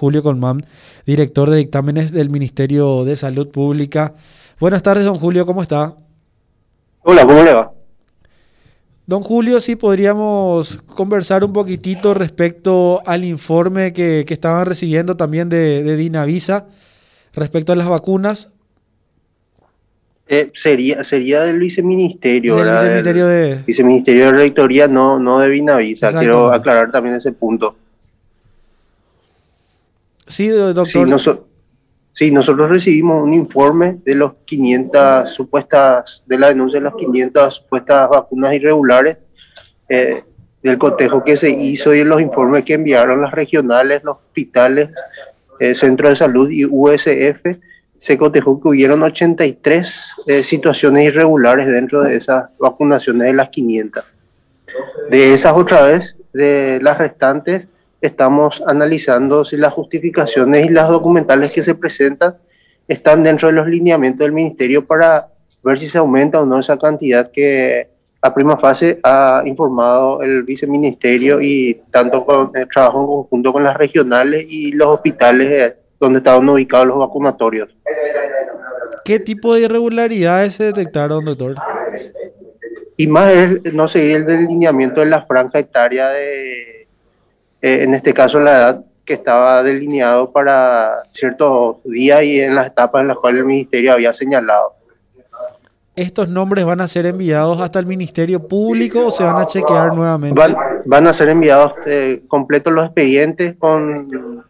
Julio Colmán, director de dictámenes del Ministerio de Salud Pública. Buenas tardes, don Julio, ¿cómo está? Hola, ¿cómo le va? Don Julio, sí podríamos conversar un poquitito respecto al informe que, que estaban recibiendo también de, de, Dinavisa respecto a las vacunas. Eh, sería, sería del viceministerio, Del ¿verdad? viceministerio Del de... viceministerio de Rectoría, no, no de Dinavisa. Quiero aclarar también ese punto. Sí, doctor. Sí, noso- sí, nosotros recibimos un informe de los 500 supuestas, de la denuncia de las 500 supuestas vacunas irregulares, eh, del cotejo que se hizo y de los informes que enviaron las regionales, los hospitales, eh, Centro de Salud y USF, se cotejó que hubieron 83 eh, situaciones irregulares dentro de esas vacunaciones de las 500. De esas otra vez, de las restantes, estamos analizando si las justificaciones y las documentales que se presentan están dentro de los lineamientos del ministerio para ver si se aumenta o no esa cantidad que a prima fase ha informado el viceministerio y tanto con el trabajo en conjunto con las regionales y los hospitales eh, donde estaban ubicados los vacunatorios. ¿Qué tipo de irregularidades se detectaron, doctor? Y más es no seguir el delineamiento de la franja etaria de, eh, en este caso la edad que estaba delineado para ciertos días y en las etapas en las cuales el ministerio había señalado. ¿Estos nombres van a ser enviados hasta el Ministerio Público o se van a chequear nuevamente? Van, van a ser enviados eh, completos los expedientes con,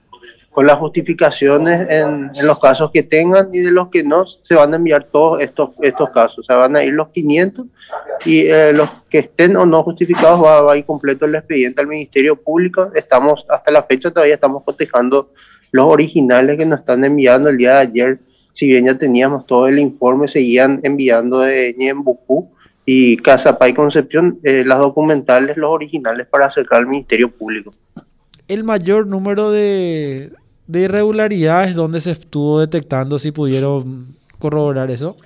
con las justificaciones en, los casos que tengan y de los que no, se van a enviar todos estos, estos casos. O sea, van a ir los 500 y eh, los que estén o no justificados va, va, a ir completo el expediente al Ministerio Público. Estamos, hasta la fecha todavía estamos cotejando los originales que nos están enviando el día de ayer. Si bien ya teníamos todo el informe, seguían enviando de Ñembucú y Casapay Concepción eh, las documentales, los originales para acercar al Ministerio Público. El mayor número de, de irregularidades, ¿dónde se estuvo detectando? Si pudieron corroborar eso.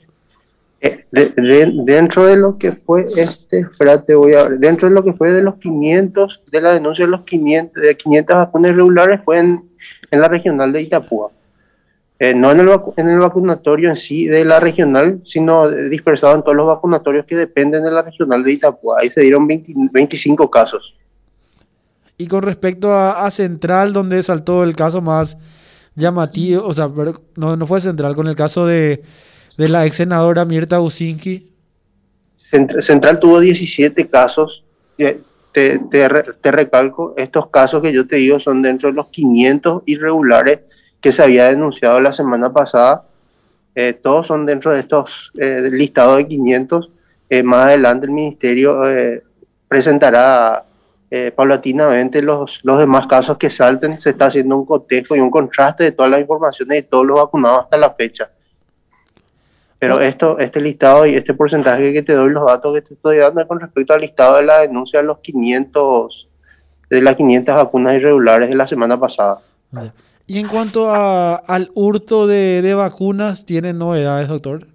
Eh, de, de, dentro de lo que fue este, espérate, voy a ver, dentro de lo que fue de los 500, de la denuncia de los 500, de 500 vacunas irregulares fue en, en la regional de Itapúa. Eh, no en el, en el vacunatorio en sí de la regional, sino dispersado en todos los vacunatorios que dependen de la regional de Itapúa. Ahí se dieron 20, 25 casos. Y con respecto a, Central, donde saltó el caso más llamativo, o sea, no, no fue Central, con el caso de, de la ex senadora Mirta Usinki. Central tuvo 17 casos. Te, te, te, recalco, estos casos que yo te digo son dentro de los 500 irregulares que se había denunciado la semana pasada. Eh, todos son dentro de estos eh, listados de 500. Eh, más adelante el ministerio eh, presentará eh, paulatinamente los, los demás casos que salten. Se está haciendo un cotejo y un contraste de todas las informaciones de todos los vacunados hasta la fecha. Pero esto, este listado y este porcentaje que te doy, los datos que te estoy dando con respecto al listado de la denuncia de los 500, de las 500 vacunas irregulares de la semana pasada. Y en cuanto a, al hurto de, de, vacunas, ¿tienen novedades, doctor?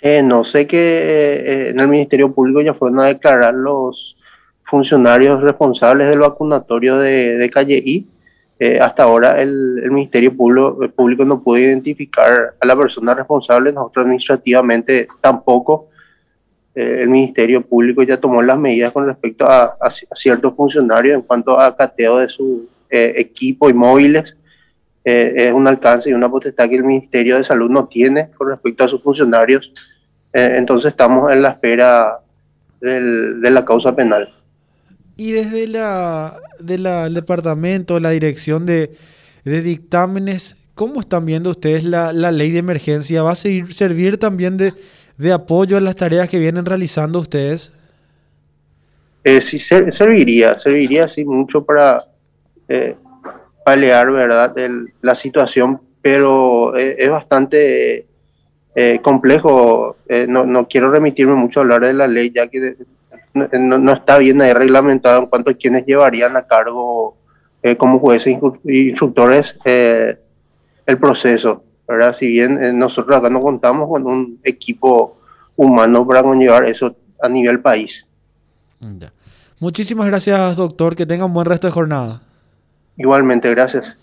Eh, no sé que eh, en el Ministerio Público ya fueron a declarar los funcionarios responsables del vacunatorio de, de Calle I. Eh, hasta ahora el, el Ministerio Público, el Público, no pudo identificar a la persona responsable, nosotros administrativamente tampoco. Eh, el Ministerio Público ya tomó las medidas con respecto a, a, ciertos funcionarios en cuanto a cateo de su eh, equipo y móviles. es un alcance y una potestad que el Ministerio de Salud no tiene con respecto a sus funcionarios. Eh, entonces estamos en la espera del, de la causa penal. Y desde la, de la, el departamento, la dirección de, dictámenes, ¿cómo están viendo ustedes la, ley de emergencia? ¿Va a servir también de, apoyo a las tareas que vienen realizando ustedes? Eh, sí, ser, serviría, serviría sí mucho para eh, paliar, ¿verdad?, el, la situación, pero eh, es bastante eh, complejo. Eh, no, no, quiero remitirme mucho a hablar de la ley, ya que no, no está bien ahí reglamentado en cuanto a quienes llevarían a cargo eh, como jueces e instructores eh, el proceso. ¿verdad? Si bien eh, nosotros acá no contamos con un equipo humano para conllevar eso a nivel país. Ya. Muchísimas gracias, doctor. Que tenga un buen resto de jornada. Igualmente, gracias.